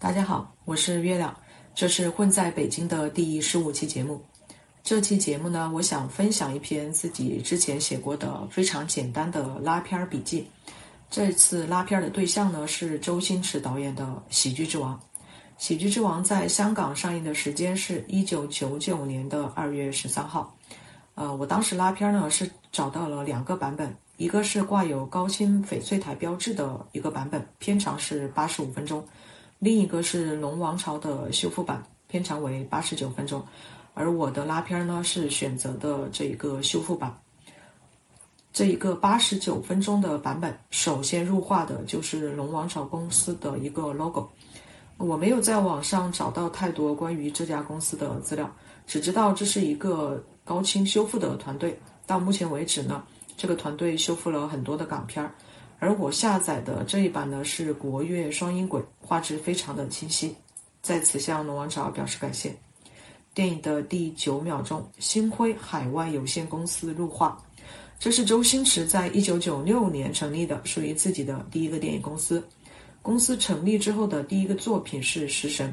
大家好，我是月亮，这是混在北京的第十五期节目。这期节目呢，我想分享一篇自己之前写过的非常简单的拉片笔记。这次拉片的对象呢是周星驰导演的《喜剧之王》。《喜剧之王》在香港上映的时间是一九九九年的二月十三号。呃，我当时拉片呢是找到了两个版本，一个是挂有高清翡翠台标志的一个版本，片长是八十五分钟；另一个是龙王朝的修复版，片长为八十九分钟。而我的拉片呢是选择的这一个修复版。这一个八十九分钟的版本，首先入画的就是龙王朝公司的一个 logo。我没有在网上找到太多关于这家公司的资料，只知道这是一个。高清修复的团队到目前为止呢，这个团队修复了很多的港片儿，而我下载的这一版呢是国粤双音轨，画质非常的清晰，在此向龙王朝表示感谢。电影的第九秒钟，星辉海外有限公司入画，这是周星驰在一九九六年成立的，属于自己的第一个电影公司。公司成立之后的第一个作品是《食神》。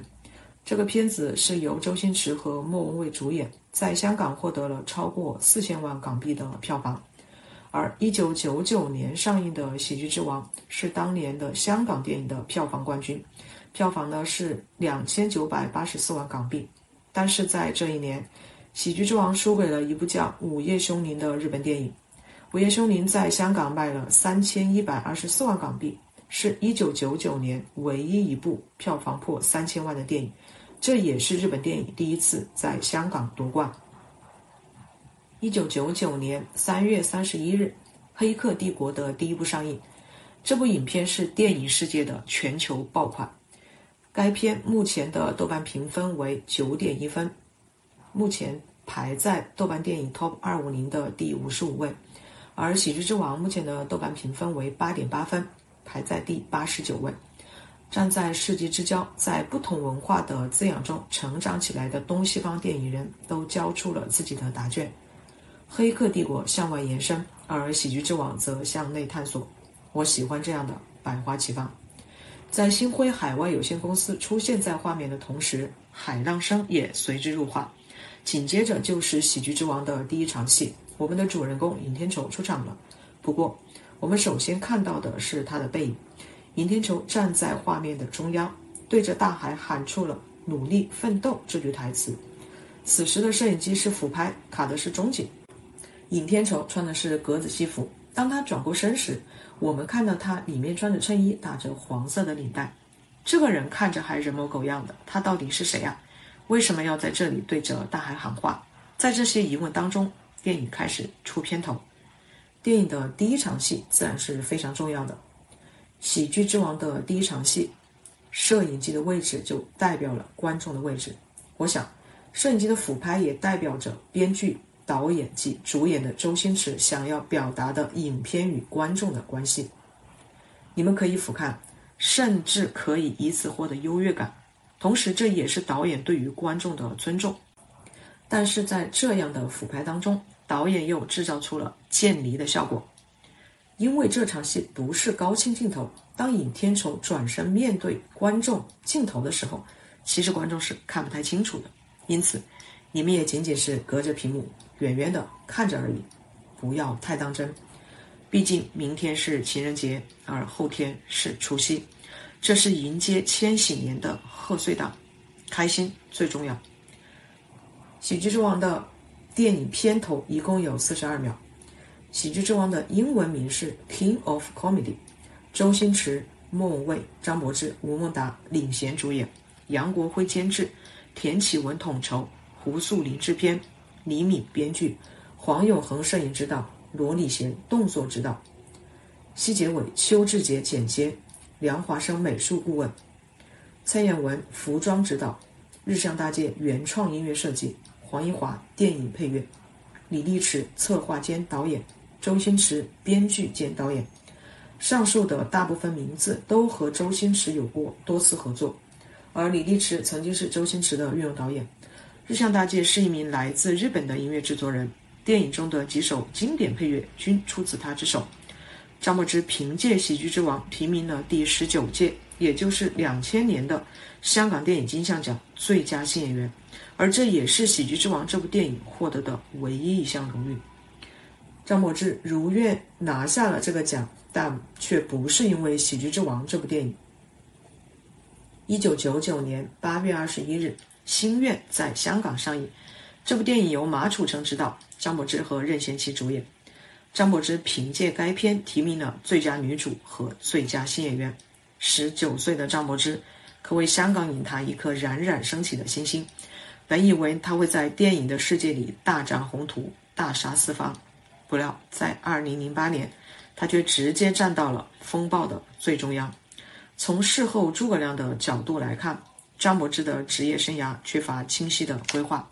这个片子是由周星驰和莫文蔚主演，在香港获得了超过四千万港币的票房。而一九九九年上映的《喜剧之王》是当年的香港电影的票房冠军，票房呢是两千九百八十四万港币。但是在这一年，《喜剧之王》输给了一部叫《午夜凶铃》的日本电影，《午夜凶铃》在香港卖了三千一百二十四万港币，是一九九九年唯一一部票房破三千万的电影。这也是日本电影第一次在香港夺冠。一九九九年三月三十一日，《黑客帝国》的第一部上映。这部影片是电影世界的全球爆款。该片目前的豆瓣评分为九点一分，目前排在豆瓣电影 Top 二五零的第五十五位。而《喜剧之王》目前的豆瓣评分为八点八分，排在第八十九位。站在世纪之交，在不同文化的滋养中成长起来的东西方电影人都交出了自己的答卷。《黑客帝国》向外延伸，而《喜剧之王》则向内探索。我喜欢这样的百花齐放。在星辉海外有限公司出现在画面的同时，海浪声也随之入画。紧接着就是《喜剧之王》的第一场戏，我们的主人公尹天仇出场了。不过，我们首先看到的是他的背影。尹天仇站在画面的中央，对着大海喊出了“努力奋斗”这句台词。此时的摄影机是俯拍，卡的是中景。尹天仇穿的是格子西服，当他转过身时，我们看到他里面穿着衬衣，打着黄色的领带。这个人看着还人模狗样的，他到底是谁啊？为什么要在这里对着大海喊话？在这些疑问当中，电影开始出片头。电影的第一场戏自然是非常重要的。喜剧之王的第一场戏，摄影机的位置就代表了观众的位置。我想，摄影机的俯拍也代表着编剧、导演及主演的周星驰想要表达的影片与观众的关系。你们可以俯瞰，甚至可以以此获得优越感。同时，这也是导演对于观众的尊重。但是在这样的俯拍当中，导演又制造出了渐离的效果。因为这场戏不是高清镜头，当尹天仇转身面对观众镜头的时候，其实观众是看不太清楚的。因此，你们也仅仅是隔着屏幕远远的看着而已，不要太当真。毕竟明天是情人节，而后天是除夕，这是迎接千禧年的贺岁档，开心最重要。喜剧之王的电影片头一共有四十二秒。喜剧之王的英文名是 King of Comedy，周星驰、莫文蔚、张柏芝、吴孟达领衔主演，杨国辉监制，田启文统筹，胡素林制片，李敏编剧，黄永恒摄影指导，罗礼贤动作指导，西结尾邱志杰剪接，梁华生美术顾问，蔡彦文服装指导，日向大介原创音乐设计，黄一华电影配乐，李立池策划兼导演。周星驰编剧兼导演，上述的大部分名字都和周星驰有过多次合作，而李立池曾经是周星驰的御用导演，日向大介是一名来自日本的音乐制作人，电影中的几首经典配乐均出自他之手。张柏芝凭借《喜剧之王》提名了第十九届也就是两千年的香港电影金像奖最佳新演员，而这也是《喜剧之王》这部电影获得的唯一一项荣誉。张柏芝如愿拿下了这个奖，但却不是因为《喜剧之王》这部电影。一九九九年八月二十一日，《心愿》在香港上映。这部电影由马楚成执导，张柏芝和任贤齐主演。张柏芝凭借该片提名了最佳女主和最佳新演员。十九岁的张柏芝可谓香港影坛一颗冉冉升起的星星。本以为她会在电影的世界里大展宏图，大杀四方。不料，在二零零八年，他却直接站到了风暴的最中央。从事后诸葛亮的角度来看，张柏芝的职业生涯缺乏清晰的规划，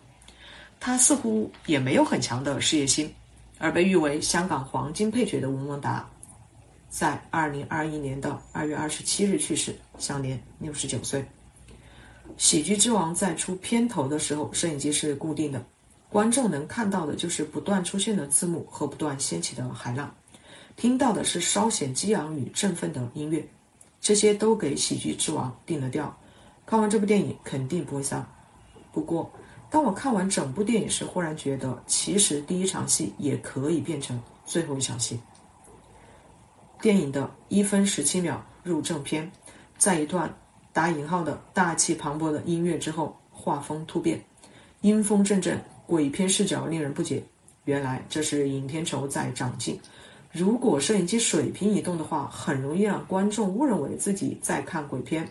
他似乎也没有很强的事业心。而被誉为香港黄金配角的吴孟达，在二零二一年的二月二十七日去世，享年六十九岁。喜剧之王在出片头的时候，摄影机是固定的。观众能看到的就是不断出现的字幕和不断掀起的海浪，听到的是稍显激昂与振奋的音乐，这些都给喜剧之王定了调。看完这部电影肯定不会丧。不过，当我看完整部电影时，忽然觉得其实第一场戏也可以变成最后一场戏。电影的一分十七秒入正片，在一段打引号的大气磅礴的音乐之后，画风突变，阴风阵阵。鬼片视角令人不解，原来这是尹天仇在长镜。如果摄影机水平移动的话，很容易让观众误认为自己在看鬼片。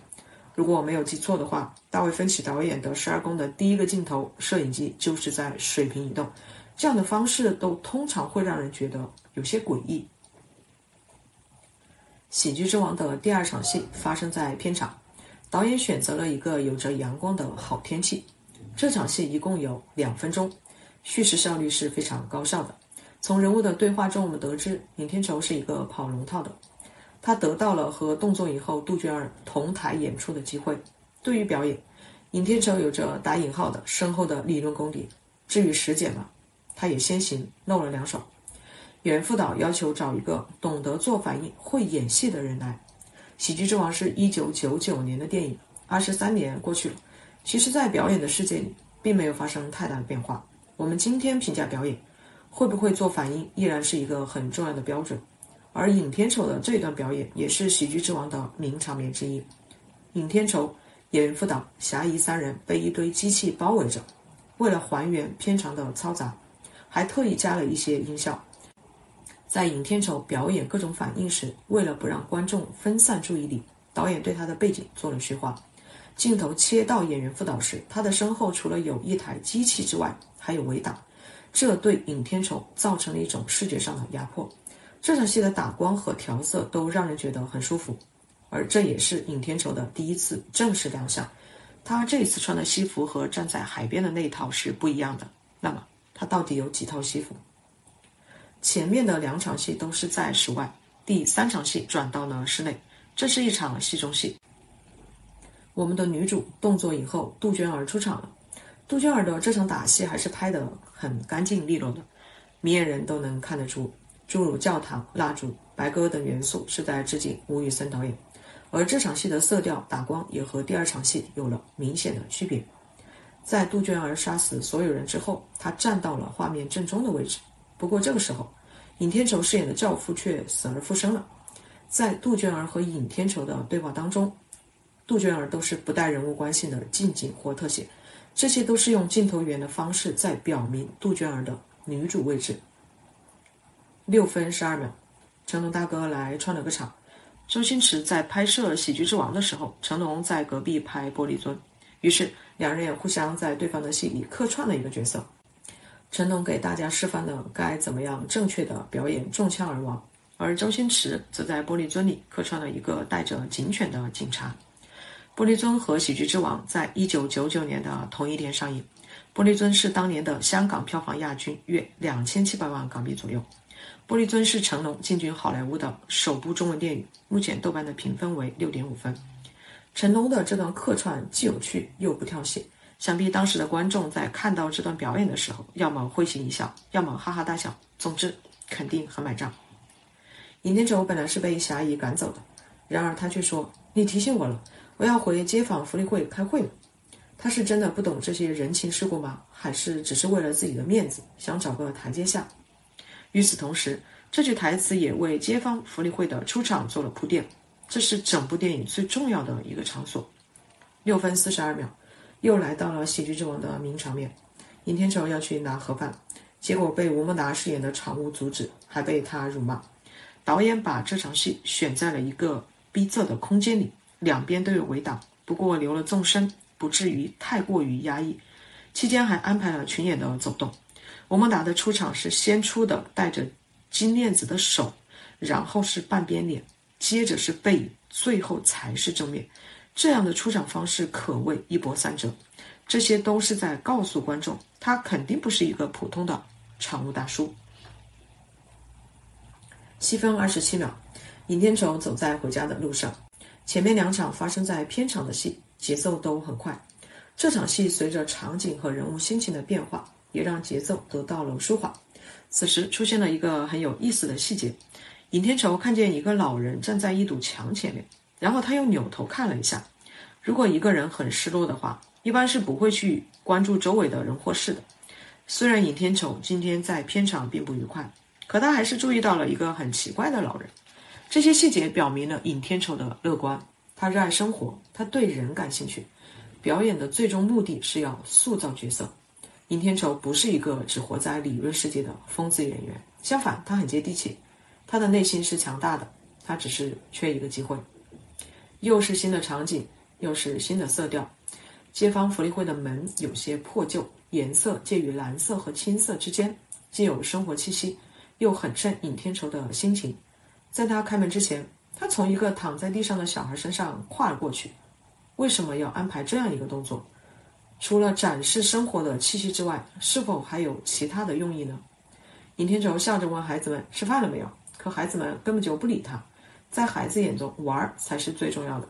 如果我没有记错的话，大卫芬奇导演的《十二宫》的第一个镜头，摄影机就是在水平移动。这样的方式都通常会让人觉得有些诡异。喜剧之王的第二场戏发生在片场，导演选择了一个有着阳光的好天气。这场戏一共有两分钟，叙事效率是非常高效的。从人物的对话中，我们得知尹天仇是一个跑龙套的，他得到了和动作影后杜鹃儿同台演出的机会。对于表演，尹天仇有着打引号的深厚的理论功底。至于实践嘛，他也先行露了两手。演员副导要求找一个懂得做反应、会演戏的人来。《喜剧之王》是一九九九年的电影，二十三年过去了。其实，在表演的世界里，并没有发生太大的变化。我们今天评价表演，会不会做反应，依然是一个很重要的标准。而尹天仇的这段表演，也是喜剧之王的名场面之一。尹天仇、演员副导、侠义三人被一堆机器包围着，为了还原片场的嘈杂，还特意加了一些音效。在尹天仇表演各种反应时，为了不让观众分散注意力，导演对他的背景做了虚化。镜头切到演员副导时，他的身后除了有一台机器之外，还有围挡，这对尹天仇造成了一种视觉上的压迫。这场戏的打光和调色都让人觉得很舒服，而这也是尹天仇的第一次正式亮相。他这一次穿的西服和站在海边的那套是不一样的。那么他到底有几套西服？前面的两场戏都是在室外，第三场戏转到了室内，这是一场戏中戏。我们的女主动作以后杜鹃儿出场了。杜鹃儿的这场打戏还是拍得很干净利落的，明眼人都能看得出，诸如教堂、蜡烛、白鸽等元素是在致敬吴宇森导演。而这场戏的色调打光也和第二场戏有了明显的区别。在杜鹃儿杀死所有人之后，她站到了画面正中的位置。不过这个时候，尹天仇饰演的教父却死而复生了。在杜鹃儿和尹天仇的对话当中。杜鹃儿都是不带人物关系的近景或特写，这些都是用镜头语言的方式在表明杜鹃儿的女主位置。六分十二秒，成龙大哥来串了个场。周星驰在拍摄《喜剧之王》的时候，成龙在隔壁拍《玻璃樽》，于是两人也互相在对方的戏里客串了一个角色。成龙给大家示范了该怎么样正确的表演中枪而亡，而周星驰则在《玻璃樽》里客串了一个带着警犬的警察。《玻璃樽》和《喜剧之王》在一九九九年的同一天上映，《玻璃樽》是当年的香港票房亚军，约两千七百万港币左右。《玻璃樽》是成龙进军好莱坞的首部中文电影，目前豆瓣的评分为六点五分。成龙的这段客串既有趣又不跳戏，想必当时的观众在看到这段表演的时候，要么会心一笑，要么哈哈大笑，总之肯定很买账。尹天仇本来是被侠义赶走的。然而他却说：“你提醒我了，我要回街坊福利会开会了。”他是真的不懂这些人情世故吗？还是只是为了自己的面子，想找个台阶下？与此同时，这句台词也为街坊福利会的出场做了铺垫。这是整部电影最重要的一个场所。六分四十二秒，又来到了喜剧之王的名场面。尹天仇要去拿盒饭，结果被吴孟达饰演的场务阻止，还被他辱骂。导演把这场戏选在了一个逼仄的空间里，两边都有围挡，不过留了纵深，不至于太过于压抑。期间还安排了群演的走动。吴孟达的出场是先出的带着金链子的手，然后是半边脸，接着是背影，最后才是正面。这样的出场方式可谓一波三折。这些都是在告诉观众，他肯定不是一个普通的场务大叔。七分二十七秒，尹天仇走在回家的路上，前面两场发生在片场的戏节奏都很快。这场戏随着场景和人物心情的变化，也让节奏得到了舒缓。此时出现了一个很有意思的细节：尹天仇看见一个老人站在一堵墙前面，然后他又扭头看了一下。如果一个人很失落的话，一般是不会去关注周围的人或事的。虽然尹天仇今天在片场并不愉快。可他还是注意到了一个很奇怪的老人，这些细节表明了尹天仇的乐观。他热爱生活，他对人感兴趣。表演的最终目的是要塑造角色。尹天仇不是一个只活在理论世界的疯子演员，相反，他很接地气。他的内心是强大的，他只是缺一个机会。又是新的场景，又是新的色调。街坊福利会的门有些破旧，颜色介于蓝色和青色之间，既有生活气息。又很衬尹天仇的心情，在他开门之前，他从一个躺在地上的小孩身上跨了过去。为什么要安排这样一个动作？除了展示生活的气息之外，是否还有其他的用意呢？尹天仇笑着问孩子们：“吃饭了没有？”可孩子们根本就不理他。在孩子眼中，玩儿才是最重要的。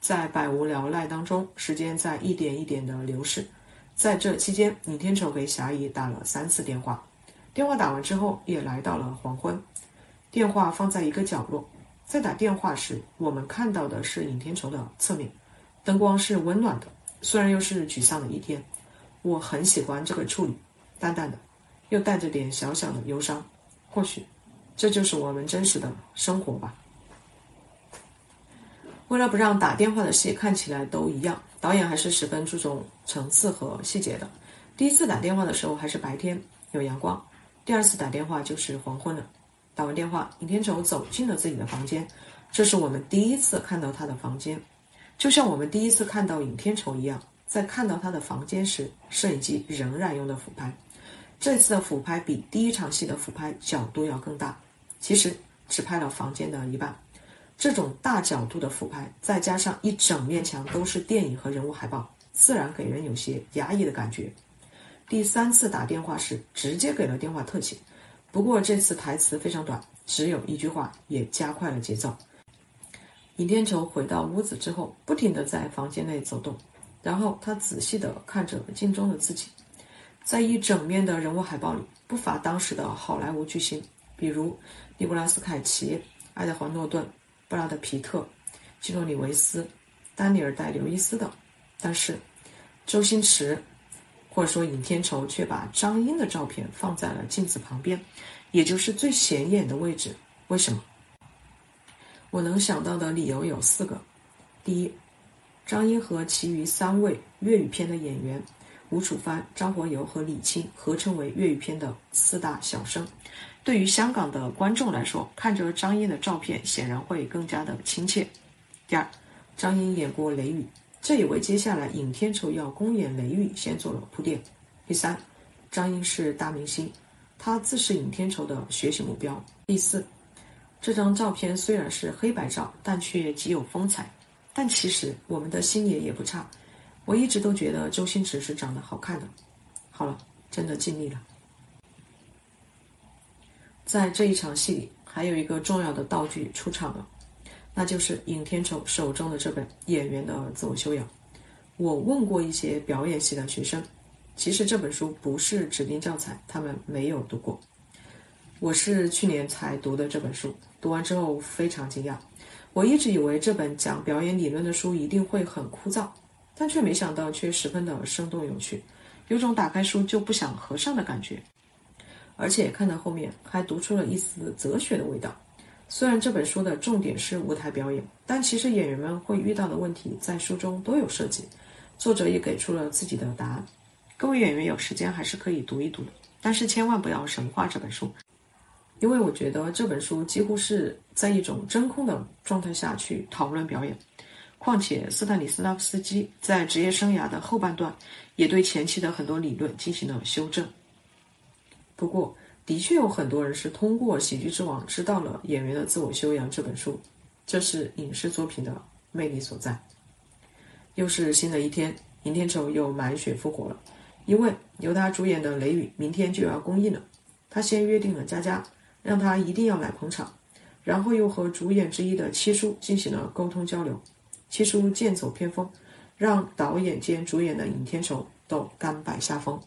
在百无聊赖当中，时间在一点一点的流逝。在这期间，尹天仇给霞姨打了三次电话。电话打完之后，也来到了黄昏。电话放在一个角落，在打电话时，我们看到的是尹天仇的侧面，灯光是温暖的。虽然又是沮丧的一天，我很喜欢这个处理，淡淡的，又带着点小小的忧伤。或许，这就是我们真实的生活吧。为了不让打电话的戏看起来都一样，导演还是十分注重层次和细节的。第一次打电话的时候还是白天，有阳光。第二次打电话就是黄昏了。打完电话，尹天仇走进了自己的房间，这是我们第一次看到他的房间，就像我们第一次看到尹天仇一样。在看到他的房间时，摄影机仍然用的俯拍。这次的俯拍比第一场戏的俯拍角度要更大，其实只拍了房间的一半。这种大角度的俯拍，再加上一整面墙都是电影和人物海报，自然给人有些压抑的感觉。第三次打电话时，直接给了电话特写，不过这次台词非常短，只有一句话，也加快了节奏。尹天仇回到屋子之后，不停地在房间内走动，然后他仔细地看着镜中的自己，在一整面的人物海报里，不乏当时的好莱坞巨星，比如尼古拉斯凯奇、爱德华诺顿、布拉德皮特、基诺里维斯、丹尼尔戴刘易斯等，但是周星驰。或者说，尹天仇却把张英的照片放在了镜子旁边，也就是最显眼的位置。为什么？我能想到的理由有四个：第一，张英和其余三位粤语片的演员吴楚帆、张活游和李沁合称为粤语片的四大小生。对于香港的观众来说，看着张英的照片显然会更加的亲切。第二，张英演过《雷雨》。这也为接下来尹天仇要公演《雷雨》先做了铺垫。第三，张英是大明星，他自是尹天仇的学习目标。第四，这张照片虽然是黑白照，但却极有风采。但其实我们的星爷也不差，我一直都觉得周星驰是长得好看的。好了，真的尽力了。在这一场戏里，还有一个重要的道具出场了。那就是尹天仇手中的这本《演员的自我修养》。我问过一些表演系的学生，其实这本书不是指定教材，他们没有读过。我是去年才读的这本书，读完之后非常惊讶。我一直以为这本讲表演理论的书一定会很枯燥，但却没想到却十分的生动有趣，有种打开书就不想合上的感觉。而且看到后面还读出了一丝哲学的味道。虽然这本书的重点是舞台表演，但其实演员们会遇到的问题在书中都有涉及，作者也给出了自己的答案。各位演员有时间还是可以读一读的，但是千万不要神化这本书，因为我觉得这本书几乎是在一种真空的状态下去讨论表演。况且斯坦尼斯拉夫斯基在职业生涯的后半段也对前期的很多理论进行了修正。不过，的确有很多人是通过《喜剧之王》知道了《演员的自我修养》这本书，这是影视作品的魅力所在。又是新的一天，尹天仇又满血复活了。因为由他主演的《雷雨》明天就要公映了，他先约定了佳佳，让他一定要来捧场，然后又和主演之一的七叔进行了沟通交流。七叔剑走偏锋，让导演兼主演的尹天仇都甘拜下风。